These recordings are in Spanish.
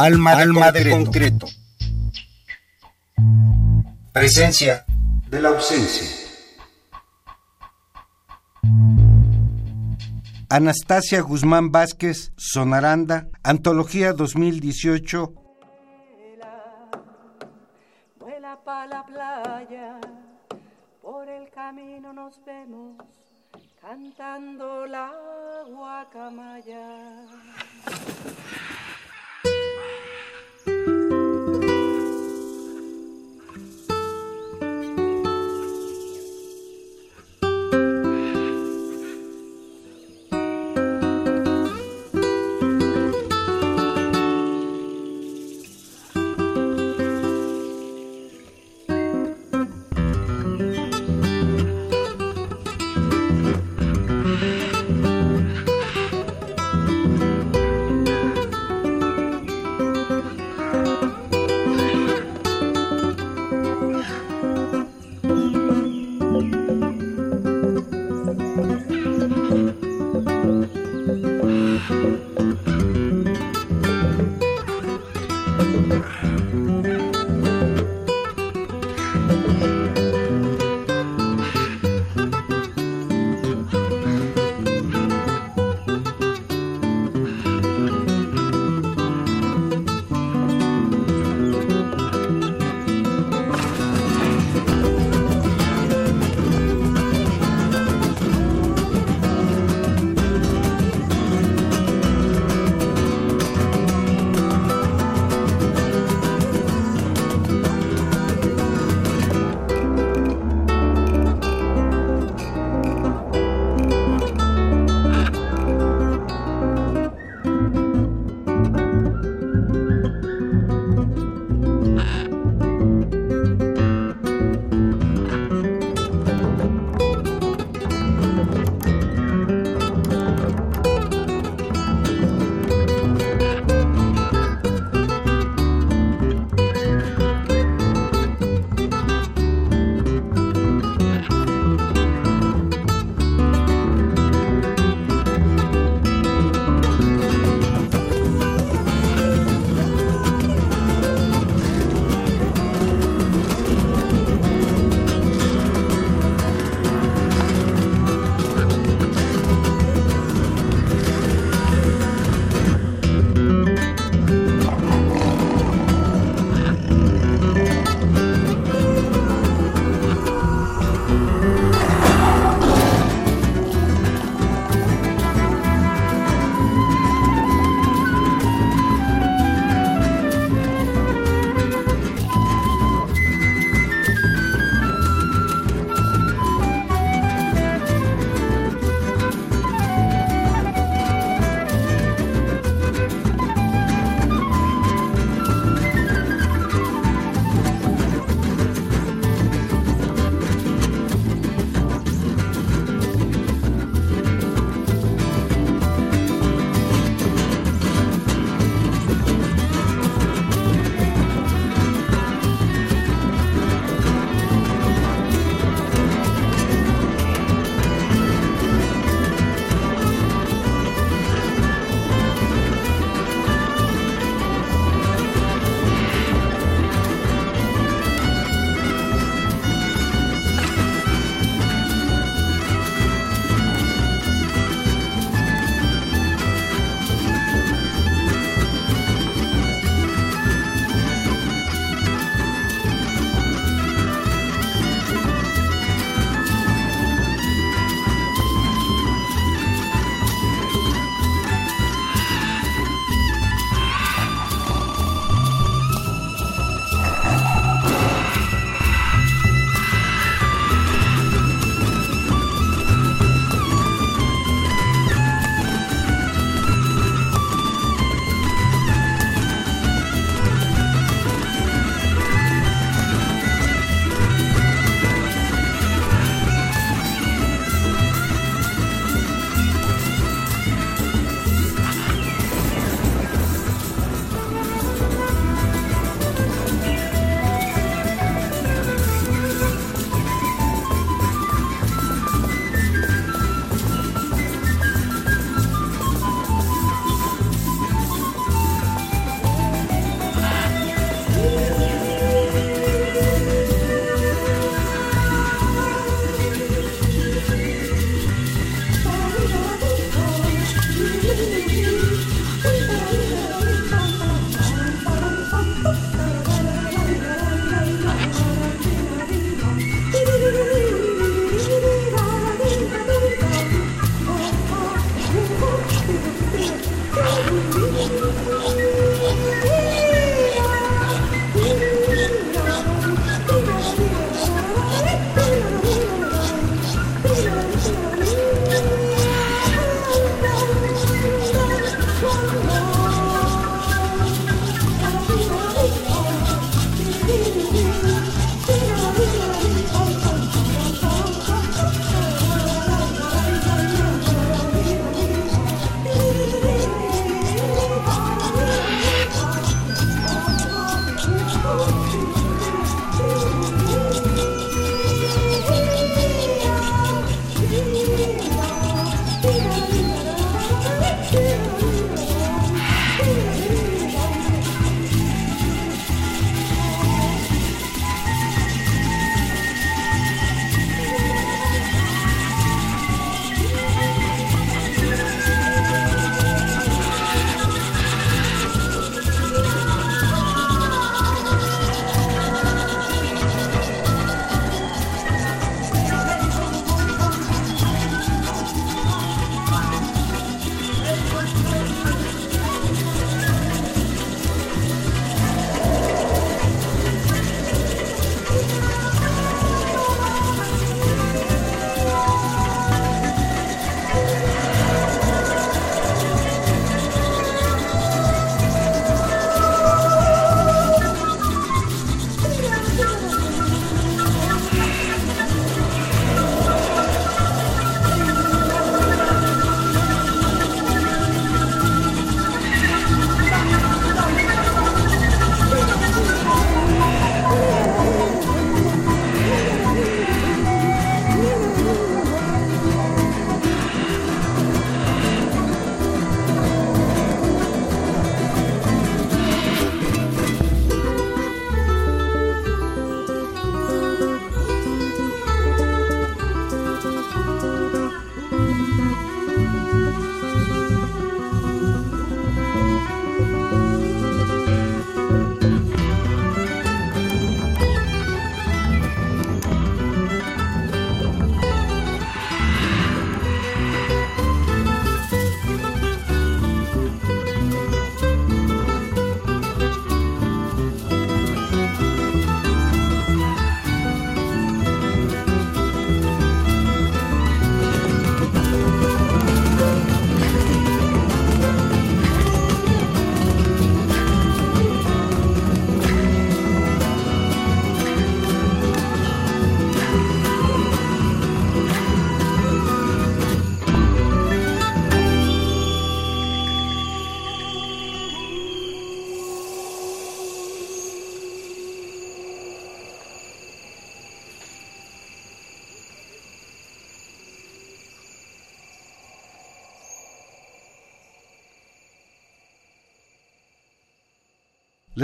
Alma, Alma de concreto. Presencia de la ausencia. Anastasia Guzmán Vázquez, Sonaranda, Antología 2018. Vuela pa la playa, por el camino nos vemos, cantando la guacamaya.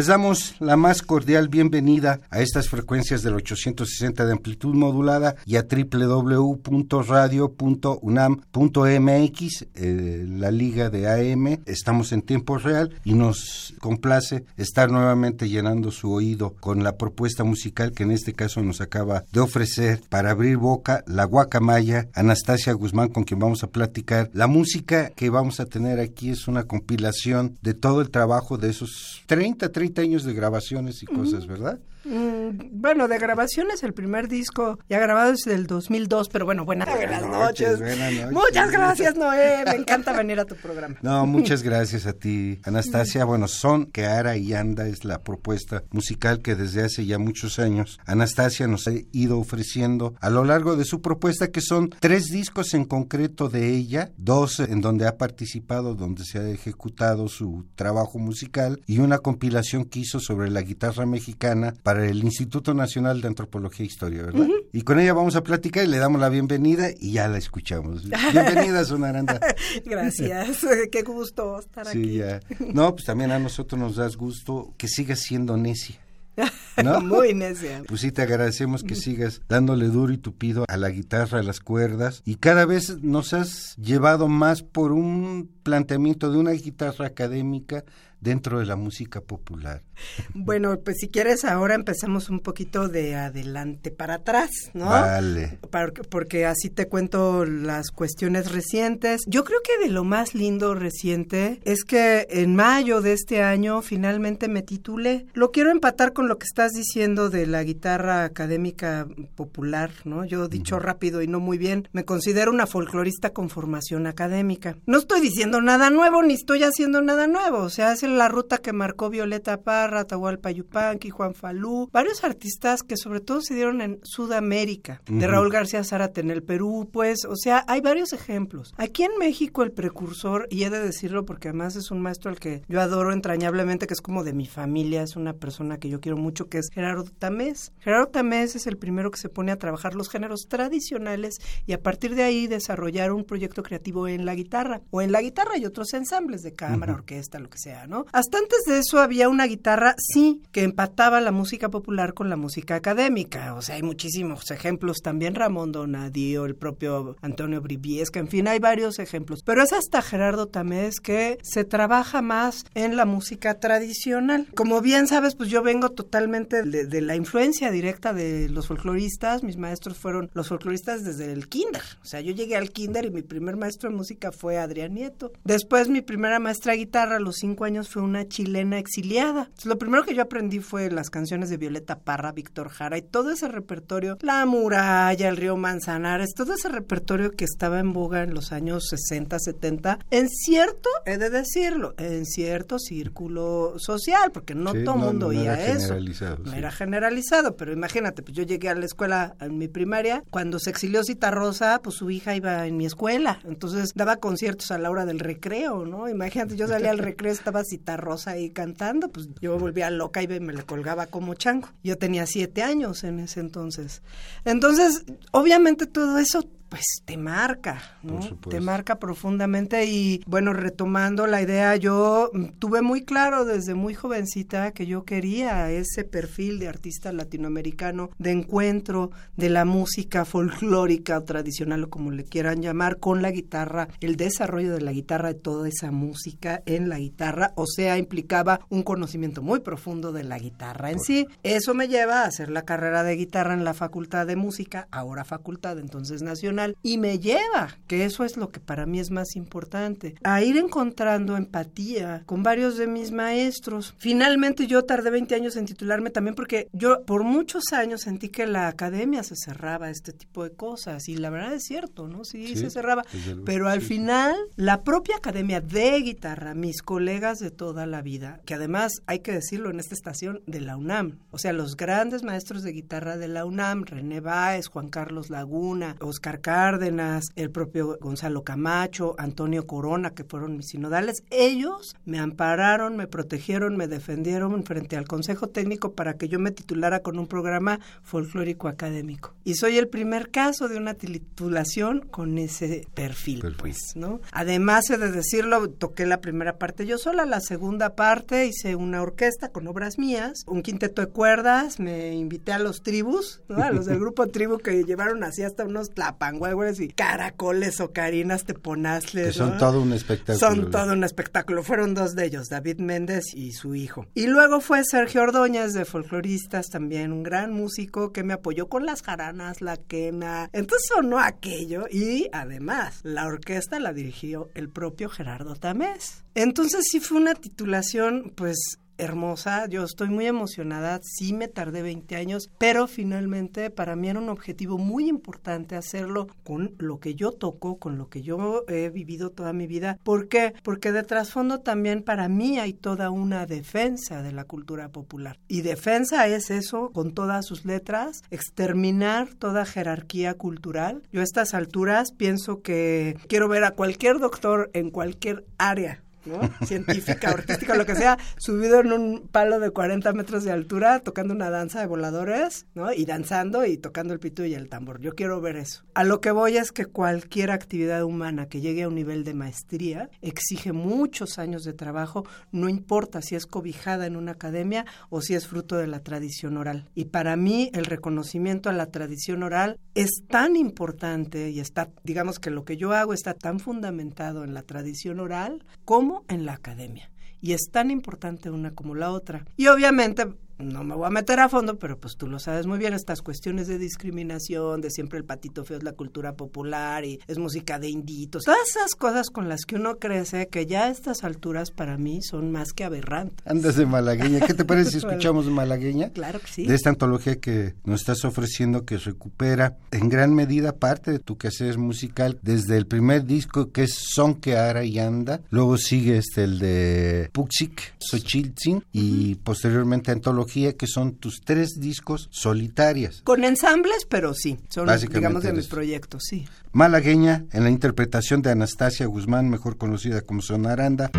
Les damos la más cordial bienvenida a estas frecuencias del 860 de amplitud modulada y a www.radio.unam.mx, eh, la liga de AM. Estamos en tiempo real y nos complace estar nuevamente llenando su oído con la propuesta musical que en este caso nos acaba de ofrecer para abrir boca la guacamaya Anastasia Guzmán con quien vamos a platicar. La música que vamos a tener aquí es una compilación de todo el trabajo de esos 30, 30 años de grabaciones y cosas, ¿verdad? Mm, bueno, de grabaciones, el primer disco ya grabado es del 2002, pero bueno, buenas, noches. Muchas gracias, Noé. Me encanta venir a tu programa. No, muchas gracias a ti, Anastasia. Bueno, son que Ara y Anda es la propuesta musical que desde hace ya muchos años Anastasia nos ha ido ofreciendo a lo largo de su propuesta, que son tres discos en concreto de ella, dos en donde ha participado, donde se ha ejecutado su trabajo musical y una compilación que hizo sobre la guitarra mexicana para el Instituto Nacional de Antropología e Historia, ¿verdad? Y con ella vamos a platicar y le damos la bienvenida y ya la escuchamos. Bienvenida, Sonaranda. Gracias, qué gusto estar sí, Ya. No, pues también a nosotros nos das gusto que sigas siendo necia. ¿no? Muy necia. Pues sí, te agradecemos que sigas dándole duro y tupido a la guitarra, a las cuerdas, y cada vez nos has llevado más por un planteamiento de una guitarra académica dentro de la música popular. Bueno, pues si quieres ahora empezamos un poquito de adelante para atrás, ¿no? Vale. Porque, así te cuento las cuestiones recientes. Yo creo que de lo más lindo reciente es que en mayo de este año finalmente me titulé. Lo quiero empatar con lo que estás diciendo de la guitarra académica popular, ¿no? Yo dicho rápido y no muy bien, me considero una folclorista con formación académica. No estoy diciendo nada nuevo ni estoy haciendo nada nuevo, o sea, es la ruta que marcó Violeta Parra, Atahualpa Yupanqui, Juan Falú, varios artistas que sobre todo se dieron en Sudamérica, de Raúl García Zárate en el Perú, pues, o sea, hay varios ejemplos. Aquí en México el precursor, y he de decirlo porque además es un maestro al que yo adoro entrañablemente, que es como de mi familia, es una persona que yo quiero mucho, que es Gerardo Tamés. Gerardo Tamés es el primero que se pone a trabajar los géneros tradicionales y a partir de ahí desarrollar un proyecto creativo en la guitarra, o en la guitarra y otros ensambles de cámara, orquesta, lo que sea, ¿no? Hasta antes de eso había una guitarra, sí, que empataba la música popular con la música académica. O sea, hay muchísimos ejemplos también, Ramón Donadío, el propio Antonio Briviesca, en fin, hay varios ejemplos. Pero es hasta Gerardo Tamés que se trabaja más en la música tradicional. Como bien sabes, pues yo vengo totalmente de, de la influencia directa de los folcloristas. Mis maestros fueron los folcloristas desde el kinder. O sea, yo llegué al kinder y mi primer maestro de música fue Adrián Nieto. Después mi primera maestra de guitarra a los cinco años fue una chilena exiliada. lo primero que yo aprendí fue las canciones de Violeta Parra, Víctor Jara y todo ese repertorio, La Muralla, el río Manzanares, todo ese repertorio que estaba en boga en los años 60, 70, en cierto, he de decirlo, en cierto círculo social, porque no todo el mundo oía eso. No era generalizado, pero imagínate, pues yo llegué a la escuela en mi primaria, cuando se exilió Cita Rosa, pues su hija iba en mi escuela, entonces daba conciertos a la hora del recreo, ¿no? Imagínate, yo salía al recreo, estaba Cita Rosa ahí cantando, pues yo volvía loca y me le colgaba como chango. Yo tenía siete años en ese entonces. Entonces, obviamente todo eso pues te marca, ¿no? Te marca profundamente y bueno, retomando la idea, yo tuve muy claro desde muy jovencita que yo quería ese perfil de artista latinoamericano, de encuentro de la música folclórica o tradicional o como le quieran llamar, con la guitarra, el desarrollo de la guitarra, de toda esa música en la guitarra, o sea, implicaba un conocimiento muy profundo de la guitarra en sí. Eso me lleva a hacer la carrera de guitarra en la Facultad de Música, ahora Facultad entonces Nacional y me lleva, que eso es lo que para mí es más importante, a ir encontrando empatía con varios de mis maestros. Finalmente yo tardé 20 años en titularme también porque yo por muchos años sentí que la academia se cerraba a este tipo de cosas y la verdad es cierto, ¿no? Sí, se cerraba, pero al final la propia academia de guitarra, mis colegas de toda la vida, que además hay que decirlo en esta estación de la UNAM, o sea, los grandes maestros de guitarra de la UNAM, René Báez, Juan Carlos Laguna, Oscar Cárdenas, el propio Gonzalo Camacho, Antonio Corona, que fueron mis sinodales, ellos me ampararon, me protegieron, me defendieron frente al Consejo Técnico para que yo me titulara con un programa folclórico académico. Y soy el primer caso de una titulación con ese perfil, pues, ¿no? Además, he de decirlo, toqué la primera parte yo sola, la segunda parte hice una orquesta con obras mías, un quinteto de cuerdas, me invité a los tribus, ¿no? a los del grupo tribu que llevaron así hasta unos tlapanguas y caracoles o carinas teponazles. Que son todo un espectáculo. Son todo un espectáculo. Fueron dos de ellos, David Méndez y su hijo. Y luego fue Sergio Ordóñez de Folcloristas, también un gran músico que me apoyó con las jaranas, la quena. Entonces sonó aquello y además la orquesta la dirigió el propio Gerardo Tamés. Entonces sí fue una titulación pues hermosa. Yo estoy muy emocionada. Sí me tardé 20 años, pero finalmente para mí era un objetivo muy importante hacerlo con lo que yo toco, con lo que yo he vivido toda mi vida. ¿Por qué? Porque de trasfondo también para mí hay toda una defensa de la cultura popular. Y defensa es eso, con todas sus letras, exterminar toda jerarquía cultural. Yo a estas alturas pienso que quiero ver a cualquier doctor en cualquier área ¿no? Científica, artística, lo que sea, subido en un palo de 40 metros de altura, tocando una danza de voladores, ¿no? Y danzando y tocando el pito y el tambor. Yo quiero ver eso. A lo que voy es que cualquier actividad humana que llegue a un nivel de maestría exige muchos años de trabajo, no importa si es cobijada en una academia o si es fruto de la tradición oral. Y para mí el reconocimiento a la tradición oral es tan importante y está, digamos que lo que yo hago está tan fundamentado en la tradición oral como en la academia. Y es tan importante una como la otra. Y obviamente no me voy a meter a fondo, pero pues tú lo sabes muy bien, estas cuestiones de discriminación, de siempre el patito feo es la cultura popular y es música de inditos, todas esas cosas con las que uno crece que ya a estas alturas para mí son más que aberrantes. Andas de malagueña, ¿qué te parece si escuchamos malagueña? Claro que sí. De esta antología que nos estás ofreciendo que recupera en gran medida parte de tu quehacer musical desde el primer disco que es Son que Ara y Anda, luego sigue este el de Puxik, Xochiltzin y posteriormente antología que son tus tres discos solitarias. Con ensambles, pero sí, son digamos de mis proyectos, sí. Malagueña en la interpretación de Anastasia Guzmán, mejor conocida como Sonaranda.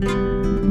Música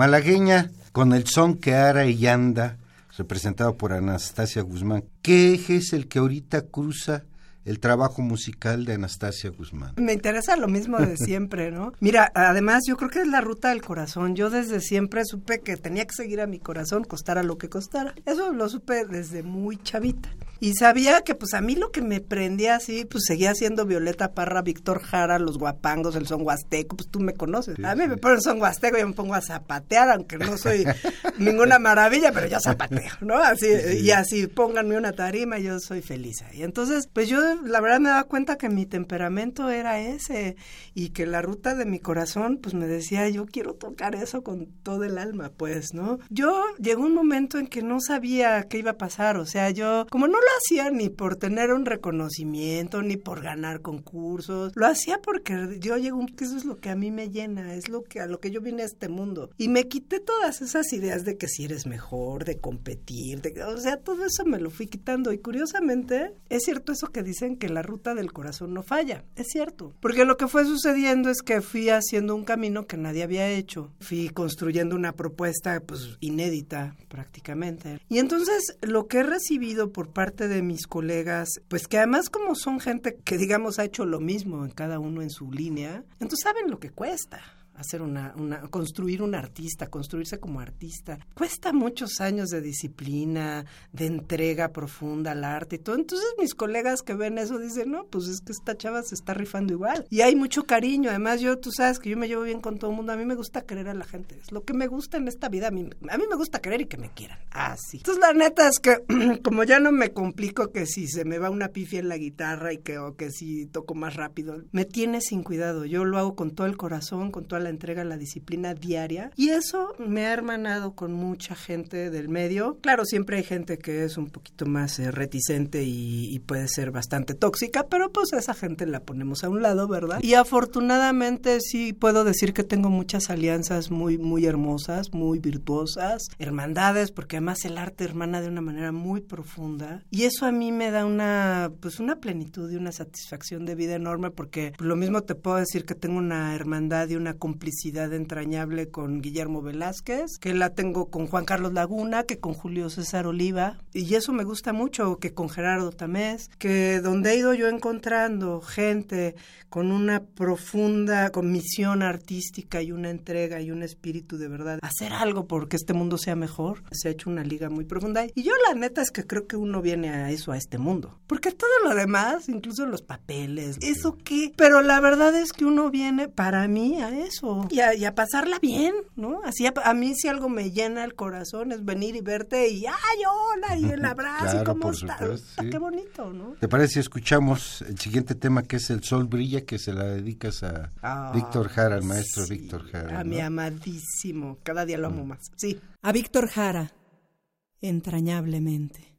Malagueña con el son que ara y anda, representado por Anastasia Guzmán. ¿Qué eje es el que ahorita cruza el trabajo musical de Anastasia Guzmán. Me interesa lo mismo de siempre, ¿no? Mira, además yo creo que es la ruta del corazón. Yo desde siempre supe que tenía que seguir a mi corazón, costara lo que costara. Eso lo supe desde muy chavita. Y sabía que pues a mí lo que me prendía así, pues seguía siendo Violeta Parra, Víctor Jara, los guapangos, el son huasteco, pues tú me conoces. a mí me ponen son huasteco y me pongo a zapatear, aunque no soy ninguna maravilla, pero yo zapateo, ¿no? Así, y así pónganme una tarima, yo soy feliz. Y entonces, pues yo la verdad me daba cuenta que mi temperamento era ese y que la ruta de mi corazón, pues me decía, yo quiero tocar eso con todo el alma, pues, ¿no? Yo llegó un momento en que no sabía qué iba a pasar, o sea, yo como no lo hacía ni por tener un reconocimiento, ni por ganar concursos, lo hacía porque yo llego, que eso es lo que a mí me llena, es lo que a lo que yo vine a este mundo. Y me quité todas esas ideas de que si eres mejor, de competir, de, o sea, todo eso me lo fui quitando. Y curiosamente, es cierto eso que dicen que la ruta del corazón no falla, es cierto. Porque lo que fue sucediendo es que fui haciendo un camino que nadie había hecho. Fui construyendo una propuesta pues inédita prácticamente. Y entonces lo que he recibido por parte de mis colegas, pues que además como son gente que digamos ha hecho lo mismo en cada uno en su línea, entonces saben lo que cuesta hacer una, una, construir un artista, construirse como artista. Cuesta muchos años de disciplina, de entrega profunda al arte y todo. Entonces mis colegas que ven eso dicen, no, pues es que esta chava se está rifando igual. Y hay mucho cariño. Además, yo, tú sabes que yo me llevo bien con todo el mundo. A mí me gusta querer a la gente. Es lo que me gusta en esta vida. A mí, a mí me gusta querer y que me quieran. Así. Entonces la neta es que como ya no me complico que si se me va una pifia en la guitarra y que, o que si toco más rápido, me tiene sin cuidado. Yo lo hago con todo el corazón, con toda la entrega, la disciplina diaria. Y eso me ha hermanado con mucha gente del medio. Claro, siempre hay gente que es un poquito más eh, reticente y, puede ser bastante tóxica, pero pues esa gente la ponemos a un lado, ¿verdad? Y afortunadamente sí puedo decir que tengo muchas alianzas muy, muy hermosas, muy virtuosas, hermandades, porque además el arte hermana de una manera muy profunda. Y eso a mí me da una, pues una plenitud y una satisfacción de vida enorme, porque lo mismo te puedo decir que tengo una hermandad y una complicidad entrañable con Guillermo Velázquez, que la tengo con Juan Carlos Laguna, que con Julio César Oliva, y eso me gusta mucho, que con Gerardo Tamés, que donde he ido yo encontrando gente con una profunda misión artística y una entrega y un espíritu de verdad, hacer algo porque este mundo sea mejor, se ha hecho una liga muy profunda. Y yo la neta es que creo que uno viene a eso, a este mundo, porque todo lo demás, incluso los papeles, eso qué, pero la verdad es que uno viene para mí a eso y a, pasarla bien, ¿no? Así a, mí si algo me llena el corazón es venir y verte y ¡ay, hola! Y el abrazo, y cómo estás. Qué bonito, ¿no? ¿Te parece si escuchamos el siguiente tema que es El Sol Brilla, que se la dedicas a ah, Víctor Jara, al maestro Víctor Jara? A mi amadísimo, cada día lo amo mm. más. Sí. A Víctor Jara, entrañablemente.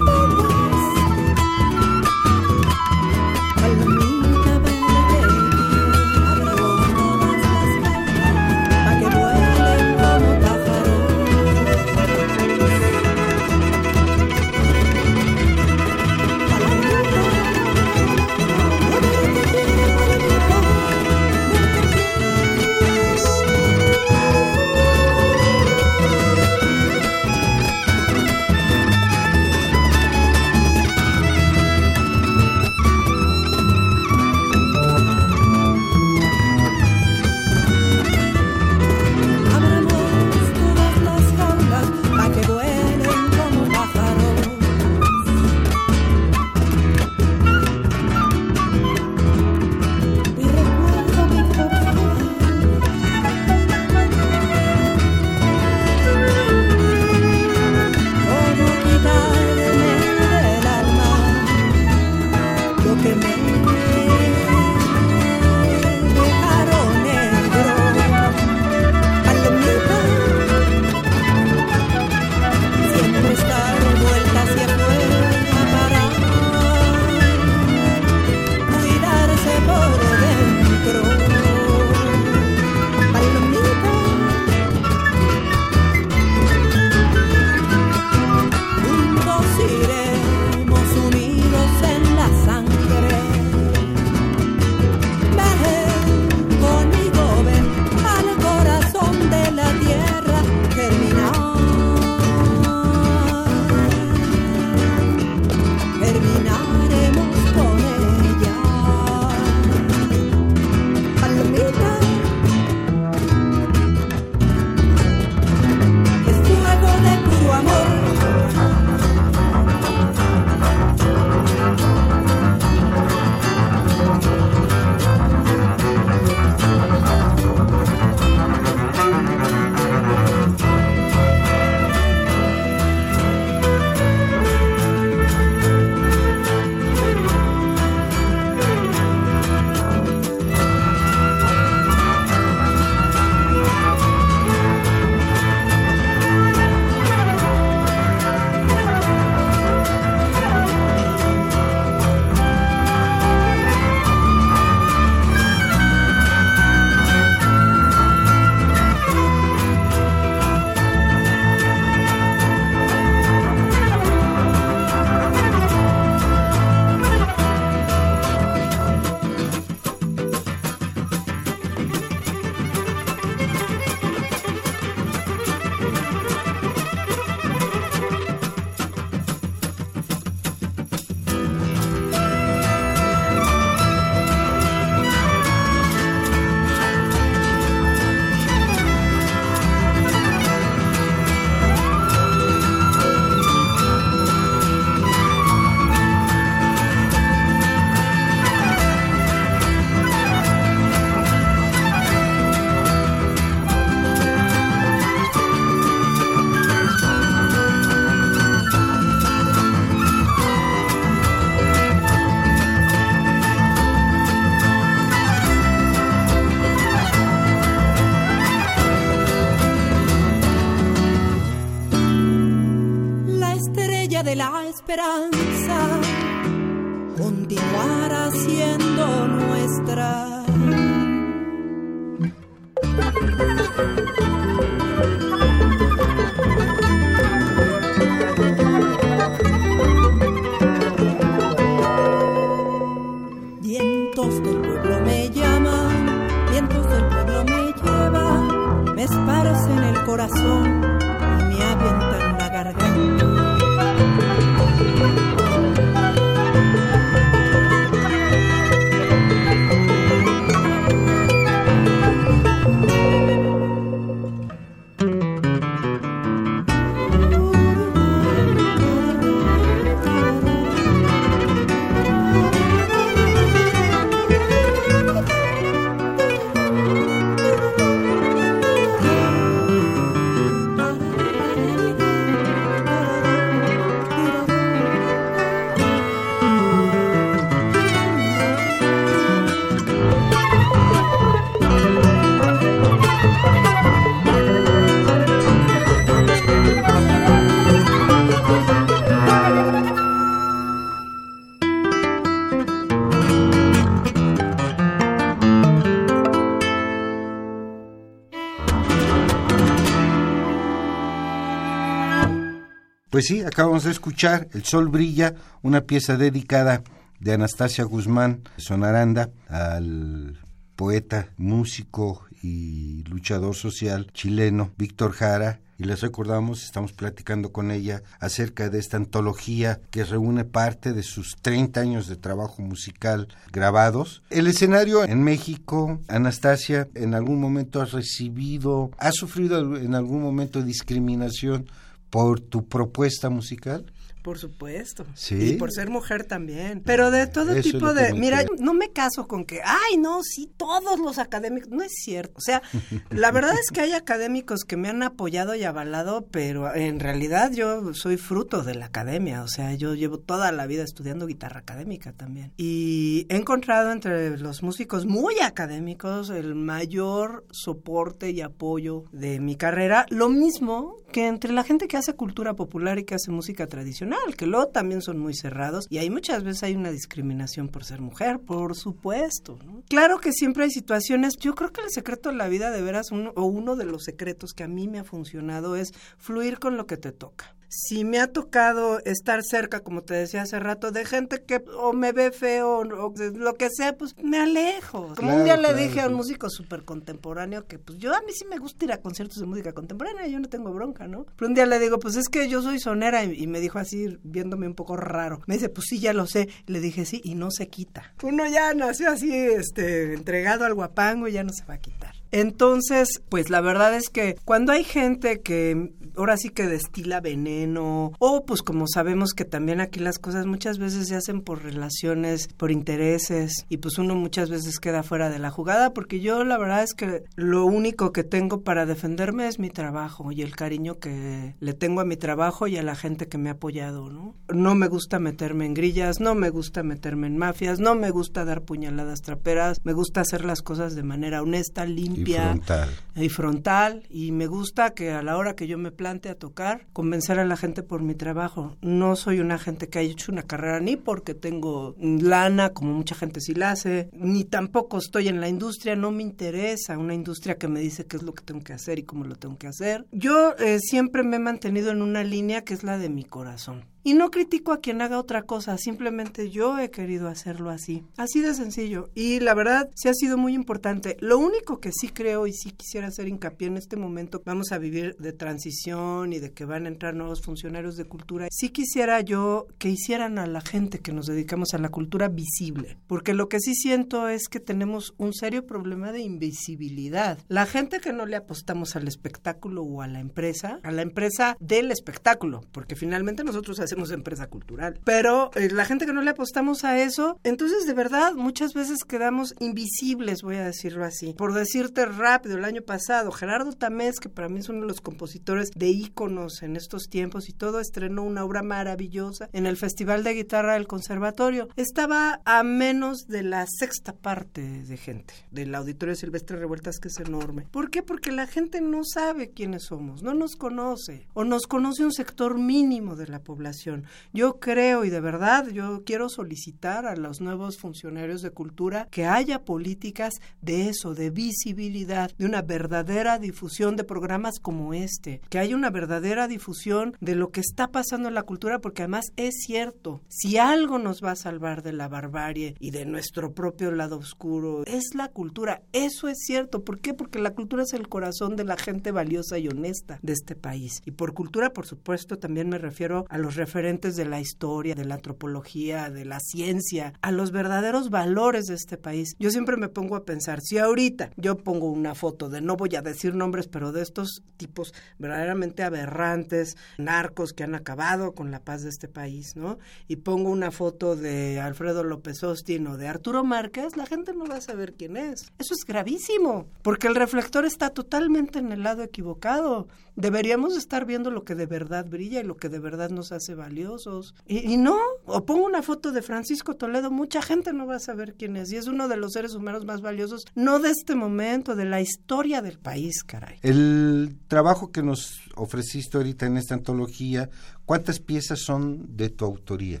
Sí, acabamos de escuchar El Sol Brilla, una pieza dedicada de Anastasia Guzmán Sonaranda al poeta, músico y luchador social chileno Víctor Jara. Y les recordamos, estamos platicando con ella acerca de esta antología que reúne parte de sus 30 años de trabajo musical grabados. El escenario en México, Anastasia, en algún momento has recibido, ha sufrido en algún momento discriminación por tu propuesta musical? Por supuesto. Sí. Y por ser mujer también. Pero de todo tipo de... Mira, no me caso con que, ay, no, sí, todos los académicos. No es cierto. O sea, la verdad es que hay académicos que me han apoyado y avalado, pero en realidad yo soy fruto de la academia. O sea, yo llevo toda la vida estudiando guitarra académica también. Y he encontrado entre los músicos muy académicos el mayor soporte y apoyo de mi carrera. Lo mismo que entre la gente que hace cultura popular y que hace música tradicional que luego también son muy cerrados y hay muchas veces hay una discriminación por ser mujer, por supuesto. Claro que siempre hay situaciones, yo creo que el secreto de la vida de veras, uno, o uno de los secretos que a mí me ha funcionado es fluir con lo que te toca si me ha tocado estar cerca, como te decía hace rato, de gente que o me ve feo o lo que sea, pues me alejo. Como un día le dije a un músico súper contemporáneo que pues yo a mí sí me gusta ir a conciertos de música contemporánea, yo no tengo bronca, ¿no? Pero un día le digo, pues es que yo soy sonera y, me dijo así, viéndome un poco raro. Me dice, pues sí, ya lo sé. Le dije, sí, y no se quita. Uno ya nació así, este, entregado al guapango y ya no se va a quitar. Entonces, pues la verdad es que cuando hay gente que ahora sí que destila veneno, o pues como sabemos que también aquí las cosas muchas veces se hacen por relaciones, por intereses, y pues uno muchas veces queda fuera de la jugada, porque yo la verdad es que lo único que tengo para defenderme es mi trabajo y el cariño que le tengo a mi trabajo y a la gente que me ha apoyado, ¿no? No me gusta meterme en grillas, no me gusta meterme en mafias, no me gusta dar puñaladas traperas, me gusta hacer las cosas de manera honesta, limpia, y frontal. y frontal. Y me gusta que a la hora que yo me plante a tocar convencer a la gente por mi trabajo. No soy una gente que haya hecho una carrera ni porque tengo lana como mucha gente sí la hace ni tampoco estoy en la industria. No me interesa una industria que me dice qué es lo que tengo que hacer y cómo lo tengo que hacer. Yo eh, siempre me he mantenido en una línea que es la de mi corazón y no critico a quien haga otra cosa, simplemente yo he querido hacerlo así. Así de sencillo. Y la verdad, sí ha sido muy importante. Lo único que sí creo y sí quisiera hacer hincapié en este momento, vamos a vivir de transición y de que van a entrar nuevos funcionarios de cultura. Sí quisiera yo que hicieran a la gente que nos dedicamos a la cultura visible. Porque lo que sí siento es que tenemos un serio problema de invisibilidad. La gente que no le apostamos al espectáculo o a la empresa, a la empresa del espectáculo, porque finalmente nosotros hacemos empresa cultural. Pero eh, la gente que no le apostamos a eso, entonces de verdad muchas veces quedamos invisibles, voy a decirlo así. Por decirte rápido, el año pasado, Gerardo Tamés, que para mí es uno de los compositores de íconos en estos tiempos y todo, estrenó una obra maravillosa en el Festival de Guitarra del Conservatorio. Estaba a menos de la sexta parte de gente del Auditorio Silvestre Revueltas, que es enorme. ¿Por qué? Porque la gente no sabe quiénes somos, no nos conoce o nos conoce un sector mínimo de la población Yo creo y de verdad yo quiero solicitar a los nuevos funcionarios de cultura que haya políticas de eso, de visibilidad, de una verdadera difusión de programas como este, que haya una verdadera difusión de lo que está pasando en la cultura, porque además es cierto, si algo nos va a salvar de la barbarie y de nuestro propio lado oscuro, es la cultura. Eso es cierto. ¿Por qué? Porque la cultura es el corazón de la gente valiosa y honesta de este país. Y por cultura, por supuesto, también me refiero a los referentes de la historia, de la antropología, de la ciencia, a los verdaderos valores de este país. Yo siempre me pongo a pensar, si ahorita yo pongo una foto de, no voy a decir nombres, pero de estos tipos verdaderamente aberrantes, narcos que han acabado con la paz de este país, ¿no? Y pongo una foto de Alfredo López Austin o de Arturo Márquez, la gente no va a saber quién es. Eso es gravísimo, porque el reflector está totalmente en el lado equivocado. Deberíamos estar viendo lo que de verdad brilla y lo que de verdad nos hace valiosos. Y, y no, o pongo una foto de Francisco Toledo, mucha gente no va a saber quién es. Y es uno de los seres humanos más valiosos, no de este momento, de la historia del país, caray. El trabajo que nos ofreciste ahorita en esta antología, ¿cuántas piezas son de tu autoría?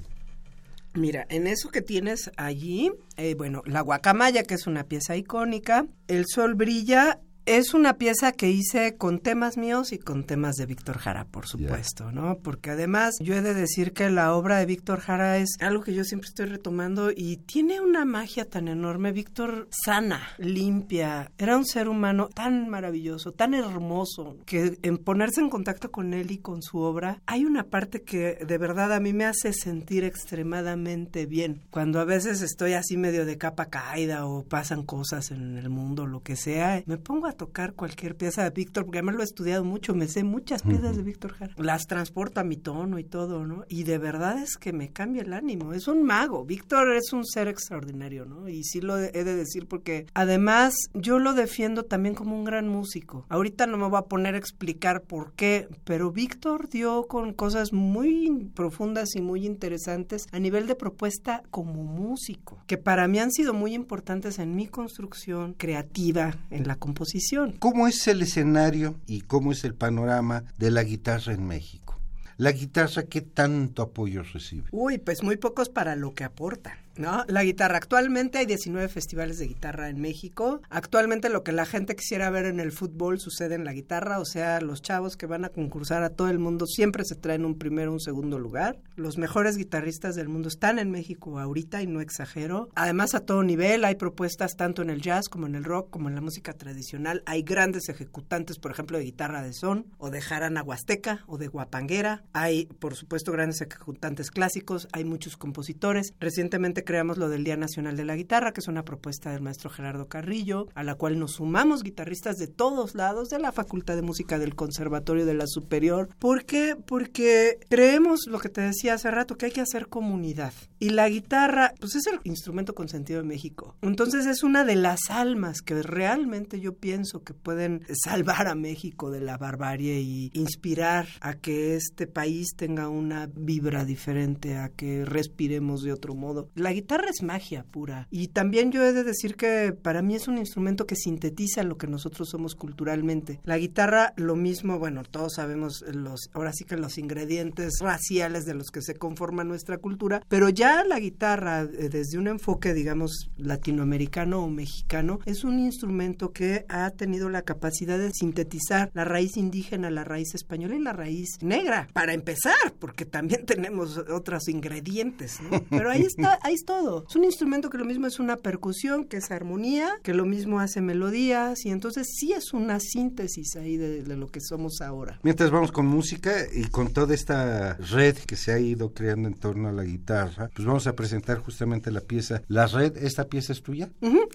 Mira, en eso que tienes allí, eh, bueno, la guacamaya, que es una pieza icónica, el sol brilla es una pieza que hice con temas míos y con temas de Víctor Jara, por supuesto, ¿no? Porque además yo he de decir que la obra de Víctor Jara es algo que yo siempre estoy retomando y tiene una magia tan enorme. Víctor sana, limpia, era un ser humano tan maravilloso, tan hermoso, que en ponerse en contacto con él y con su obra, hay una parte que de verdad a mí me hace sentir extremadamente bien. Cuando a veces estoy así medio de capa caída o pasan cosas en el mundo, lo que sea, me pongo a tocar cualquier pieza de Víctor, porque además lo he estudiado mucho, me sé muchas piezas de Víctor Jara. Las transporta mi tono y todo, ¿no? Y de verdad es que me cambia el ánimo. Es un mago. Víctor es un ser extraordinario, ¿no? Y sí lo he de decir porque además yo lo defiendo también como un gran músico. Ahorita no me voy a poner a explicar por qué, pero Víctor dio con cosas muy profundas y muy interesantes a nivel de propuesta como músico, que para mí han sido muy importantes en mi construcción creativa, en la composición. ¿Cómo es el escenario y cómo es el panorama de la guitarra en México? ¿La guitarra qué tanto apoyo recibe? Uy, pues muy pocos para lo que aporta. ¿No? La guitarra. Actualmente hay 19 festivales de guitarra en México. Actualmente lo que la gente quisiera ver en el fútbol sucede en la guitarra, o sea, los chavos que van a concursar a todo el mundo siempre se traen un primero o un segundo lugar. Los mejores guitarristas del mundo están en México ahorita y no exagero. Además a todo nivel hay propuestas tanto en el jazz como en el rock como en la música tradicional. Hay grandes ejecutantes, por ejemplo, de guitarra de son o de jarana huasteca o de guapanguera. Hay, por supuesto, grandes ejecutantes clásicos. Hay muchos compositores. Recientemente creamos lo del Día Nacional de la Guitarra, que es una propuesta del maestro Gerardo Carrillo, a la cual nos sumamos guitarristas de todos lados, de la Facultad de Música del Conservatorio de la Superior. ¿Por qué? Porque creemos, lo que te decía hace rato, que hay que hacer comunidad. Y la guitarra, pues es el instrumento consentido de México. Entonces es una de las almas que realmente yo pienso que pueden salvar a México de la barbarie y inspirar a que este país tenga una vibra diferente, a que respiremos de otro modo. La guitarra es magia pura. Y también yo he de decir que para mí es un instrumento que sintetiza lo que nosotros somos culturalmente. La guitarra, lo mismo, bueno, todos sabemos los, ahora sí que los ingredientes raciales de los que se conforma nuestra cultura, pero ya la guitarra, eh, desde un enfoque, digamos, latinoamericano o mexicano, es un instrumento que ha tenido la capacidad de sintetizar la raíz indígena, la raíz española y la raíz negra, para empezar, porque también tenemos otros ingredientes, ¿no? Pero ahí está, ahí todo. Es un instrumento que lo mismo es una percusión, que es armonía, que lo mismo hace melodías y entonces sí es una síntesis ahí de, de lo que somos ahora. Mientras vamos con música y con toda esta red que se ha ido creando en torno a la guitarra, pues vamos a presentar justamente la pieza La Red. ¿Esta pieza es tuya?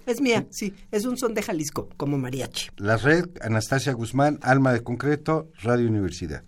Es mía, sí. Es un son de Jalisco, como mariachi. La Red, Anastasia Guzmán, Alma de Concreto, Radio Universidad.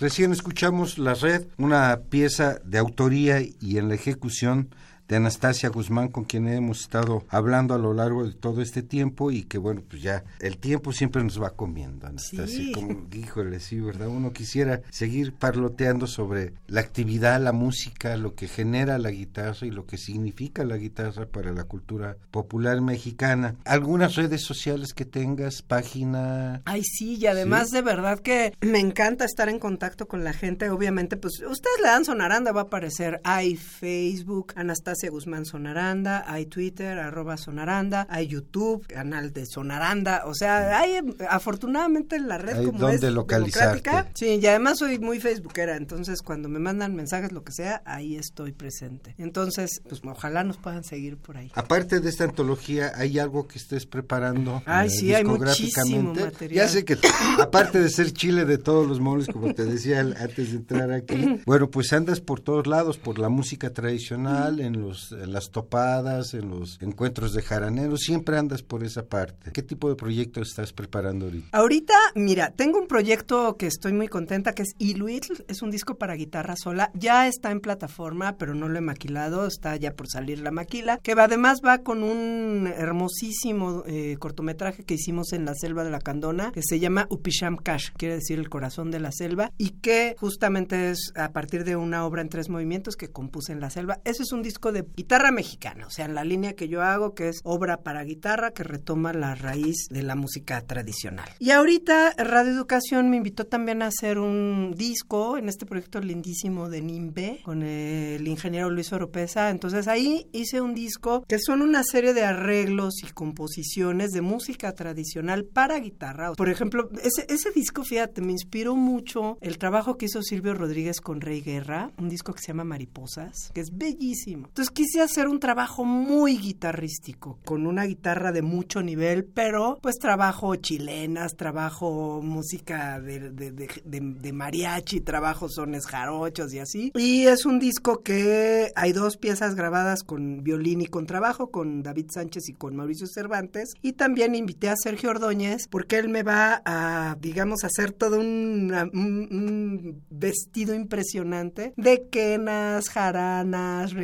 Recién escuchamos La Red, una pieza de autoría y en la ejecución de Anastasia Guzmán, con quien hemos estado hablando a lo largo de todo este tiempo y que bueno, pues ya el tiempo siempre nos va comiendo, Anastasia. Sí. Como, híjole, sí, ¿verdad? Uno quisiera seguir parloteando sobre la actividad, la música, lo que genera la guitarra y lo que significa la guitarra para la cultura popular mexicana. ¿Algunas redes sociales que tengas, página? Ay, sí, y además de verdad que me encanta estar en contacto con la gente. Obviamente, pues ustedes le dan Sonaranda, va a aparecer. Hay Facebook, Anastasia Guzmán Sonaranda, hay Twitter, arroba Sonaranda, hay YouTube, canal de Sonaranda. O sea, hay afortunadamente la red Hay como donde es democrática. Sí, y además soy muy facebookera, entonces cuando me mandan mensajes, lo que sea, ahí estoy presente. Entonces, pues ojalá nos puedan seguir por ahí. Aparte de esta antología, ¿hay algo que estés preparando? Ay, eh, sí, hay discográficamente? muchísimo material. Ya sé que, aparte de ser chile de todos los moles, como te decía antes de entrar aquí, bueno, pues andas por todos lados, por la música tradicional, en, los, en las topadas, en los encuentros de jaraneros, siempre andas por esa parte. ¿Qué tipo de proyecto estás preparando ahorita? Ahorita, mira, tengo un proyecto que estoy muy contenta, que es Iluitl, es un disco para guitarra sola, ya está en plataforma, pero no lo he maquilado, está ya por salir la maquila, que además va con un hermosísimo eh, cortometraje que hicimos en la selva de la Candona, que se llama Upisham Kash, quiere decir el corazón de la selva, y que justamente es a partir de una obra en tres movimientos que compuse en la selva. Ese es un disco de guitarra mexicana, o sea, en la línea que yo hago, que es obra para guitarra, que retoma la raíz de la música tradicional. Y ahorita Radio Educación me invitó también a hacer un disco en este proyecto lindísimo de NIMBE con el ingeniero Luis Oropesa. Entonces ahí hice un disco que son una serie de arreglos y composiciones de música tradicional para guitarra. Por ejemplo, ese, ese disco, fíjate, me inspiró mucho el trabajo que hizo Silvio Rodríguez con Rey Guerra, un disco que se llama Mariposas, que es bellísimo. Entonces quise hacer un trabajo muy guitarrístico, con una guitarra de mucho nivel, pero pues trabajo chilenas, trabajo música de, mariachi, trabajo sones jarochos y así. Y es un disco que hay dos piezas grabadas con violín y con trabajo, con David Sánchez y con Mauricio Cervantes. Y también invité a Sergio Ordóñez porque él me va a, digamos, hacer todo un, vestido impresionante de quenas, jaranas,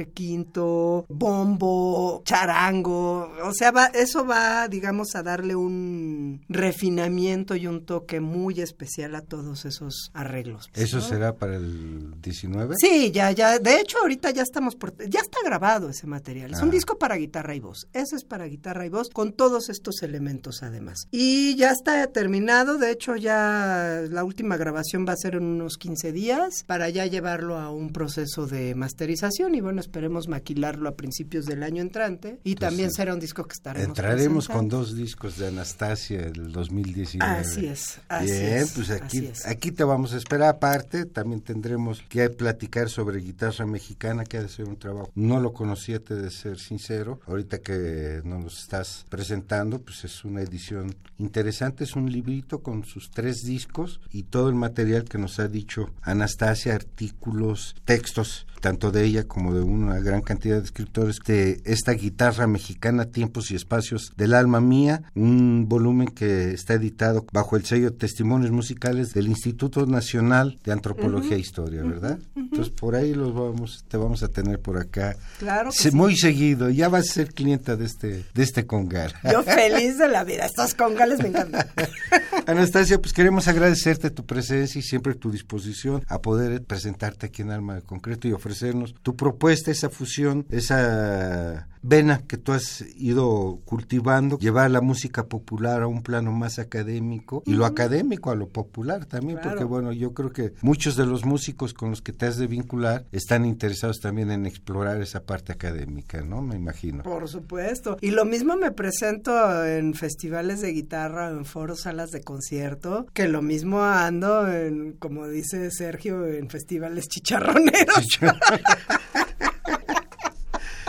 bombo, charango. O sea, va, eso va, digamos, a darle un refinamiento y un toque muy especial a todos esos arreglos. ¿Eso ¿no? será para el 19? Sí, ya, ya. De hecho, ahorita ya estamos por, ya está grabado ese material. Es un Ah. disco para guitarra y voz. Ese es para guitarra y voz con todos estos elementos además. Y ya está terminado. De hecho, ya la última grabación va a ser en unos 15 días para ya llevarlo a un proceso de masterización y bueno, esperemos maquilarlo a principios del año entrante. Y también será un disco que estaremos Entraremos con dos discos de Anastasia del 2019. Así es, así Bien, es, pues aquí, es. aquí te vamos a esperar. Aparte, también tendremos que platicar sobre guitarra mexicana, que ha de ser un trabajo. No lo conocía, te de ser sincero. Ahorita que nos lo estás presentando, pues es una edición interesante. Es un librito con sus tres discos y todo el material que nos ha dicho Anastasia, artículos, textos, tanto de ella como de una gran cantidad de escritores, de esta guitarra mexicana, Tiempos y Espacios del Alma Mía, un volumen que está editado bajo el sello Testimonios Musicales del Instituto Nacional de Antropología e Historia, ¿verdad? Entonces por ahí los vamos, te vamos a tener por acá Claro que Se- sí. muy seguido, ya vas a ser clienta de este, de este congal. Yo feliz de la vida. Estos congales me encantan. Anastasia, pues queremos agradecerte tu presencia y siempre tu disposición a poder presentarte aquí en Alma de Concreto y ofrecernos tu propuesta, esa fusión, esa vena que tú has ido cultivando, llevar la música popular a un plano más académico y lo académico a lo popular también, Claro. porque bueno, yo creo que muchos de los músicos con los que te has de vincular están interesados también en explorar esa parte académica, ¿no? Me imagino. Por supuesto. Y lo mismo me presento en festivales de guitarra, en foros, salas de concierto, que lo mismo ando en, como dice Sergio, en festivales chicharroneros.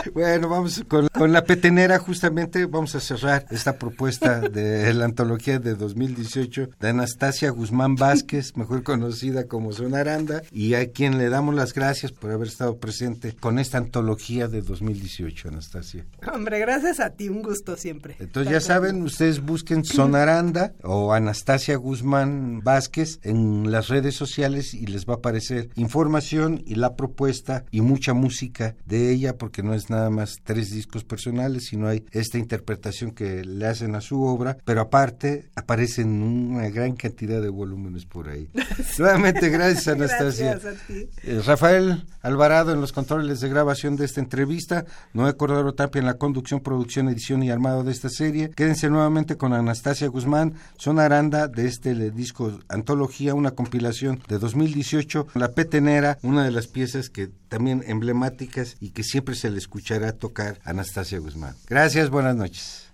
Bueno, vamos con, con, la petenera justamente, vamos a cerrar esta propuesta de la antología de 2018 de Anastasia Guzmán Vázquez, mejor conocida como Sonaranda, y a quien le damos las gracias por haber estado presente con esta antología de 2018, Anastasia. Hombre, gracias a ti, un gusto siempre. Entonces ya saben, ustedes busquen Sonaranda o Anastasia Guzmán Vázquez en las redes sociales y les va a aparecer información y la propuesta y mucha música de ella porque no es nada más tres discos personales, sino hay esta interpretación que le hacen a su obra, pero aparte aparecen una gran cantidad de volúmenes por ahí. Nuevamente, gracias Anastasia. Gracias a ti. Eh, Rafael Alvarado en los controles de grabación de esta entrevista, Noé Cordero Tapia en la conducción, producción, edición y armado de esta serie. Quédense nuevamente con Anastasia Guzmán, Son Aranda de este disco Antología, una compilación de 2018, La Petenera, una de las piezas que también emblemáticas y que siempre se le escuchará tocar a Anastasia Guzmán. Gracias, buenas noches.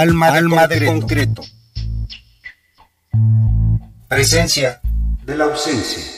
Alma, Alma de concreto. Presencia de la ausencia.